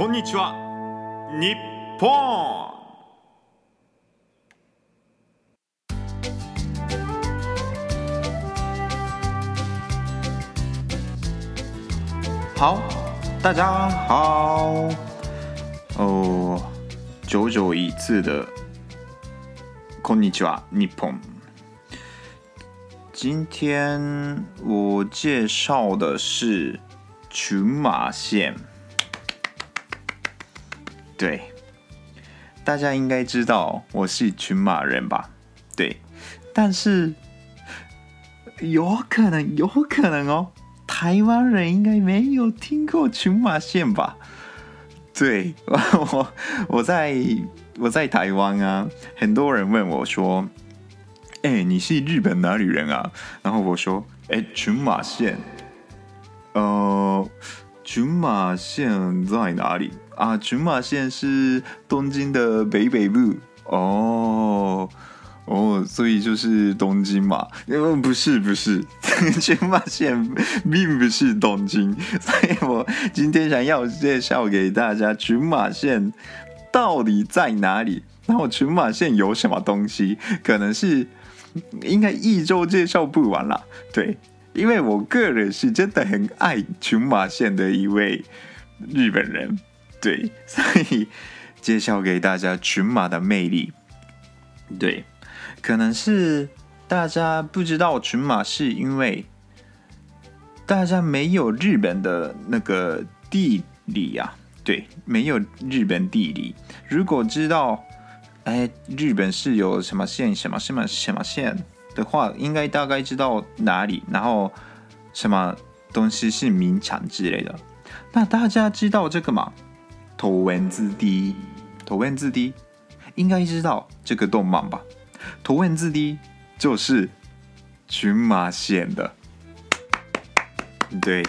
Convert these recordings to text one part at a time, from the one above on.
こんにちは，日本。好，大家好。哦，久久一次的，こんにちは，日本。今天我介绍的是群马县。对，大家应该知道我是群马人吧？对，但是有可能，有可能哦，台湾人应该没有听过群马县吧？对，我我在我在台湾啊，很多人问我说：“哎，你是日本哪里人啊？”然后我说：“哎，群马县。”呃，群马县在哪里？啊，群马县是东京的北北部哦哦，所以就是东京嘛？呃，不是不是，群马县并不是东京，所以我今天想要介绍给大家群马县到底在哪里？然后群马县有什么东西？可能是应该一周介绍不完了，对，因为我个人是真的很爱群马县的一位日本人。对，所以介绍给大家群马的魅力。对，可能是大家不知道群马，是因为大家没有日本的那个地理啊。对，没有日本地理。如果知道，哎，日本是有什么县、什么什么什么县的话，应该大概知道哪里，然后什么东西是名产之类的。那大家知道这个吗？头文字 D，头文字 D，应该知道这个动漫吧？头文字 D 就是群马县的，对，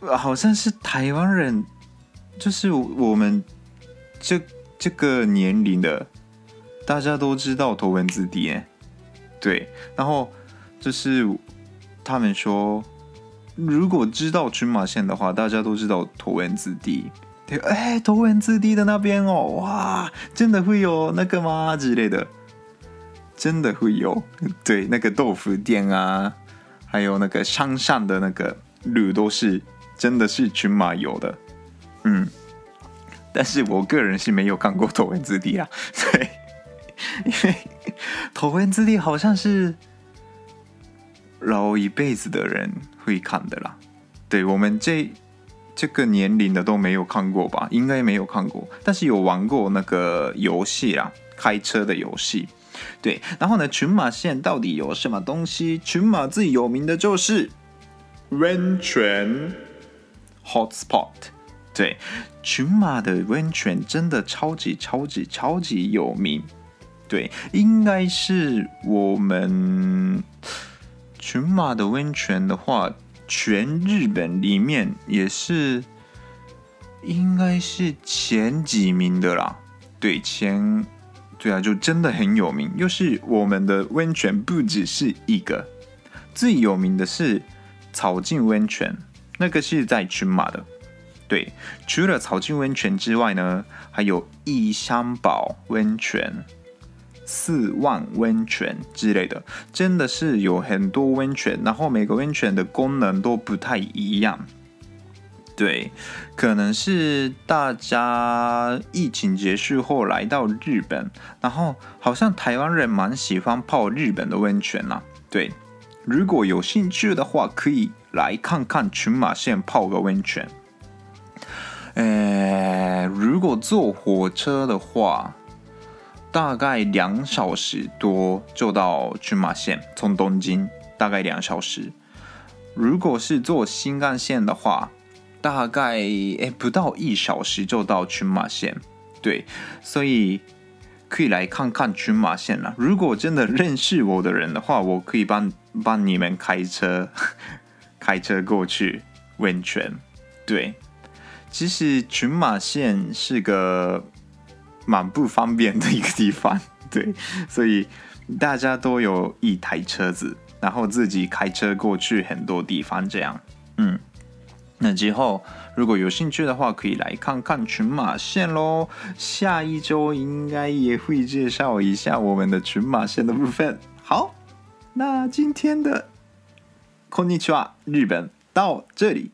好像是台湾人，就是我们这这个年龄的，大家都知道头文字 D 哎，对，然后就是他们说，如果知道群马县的话，大家都知道头文字 D。对，哎，头文字 D 的那边哦，哇，真的会有那个吗之类的？真的会有，对，那个豆腐店啊，还有那个山上的那个路都是真的是群马有的，嗯，但是我个人是没有看过头文字 D 啊，对，因 为头文字 D 好像是老一辈子的人会看的啦，对我们这。这个年龄的都没有看过吧？应该没有看过，但是有玩过那个游戏啦，开车的游戏。对，然后呢，群马县到底有什么东西？群马最有名的就是温泉 hotspot。对，群马的温泉真的超级超级超级有名。对，应该是我们群马的温泉的话。全日本里面也是，应该是前几名的啦。对，前，对啊，就真的很有名。又是我们的温泉不只是一个，最有名的是草津温泉，那个是在群马的。对，除了草津温泉之外呢，还有异香堡温泉。四万温泉之类的，真的是有很多温泉，然后每个温泉的功能都不太一样。对，可能是大家疫情结束后来到日本，然后好像台湾人蛮喜欢泡日本的温泉呐。对，如果有兴趣的话，可以来看看群马县泡个温泉。呃，如果坐火车的话。大概两小时多就到群马县，从东京大概两小时。如果是坐新干线的话，大概诶不到一小时就到群马县，对，所以可以来看看群马县了。如果真的认识我的人的话，我可以帮帮你们开车，开车过去温泉。对，其实群马县是个蛮不方便的一个地方，对，所以大家都有一台车子，然后自己开车过去很多地方，这样，嗯。那之后，如果有兴趣的话，可以来看看群马县喽。下一周应该也会介绍一下我们的群马县的部分。好，那今天的こんにちは日本到这里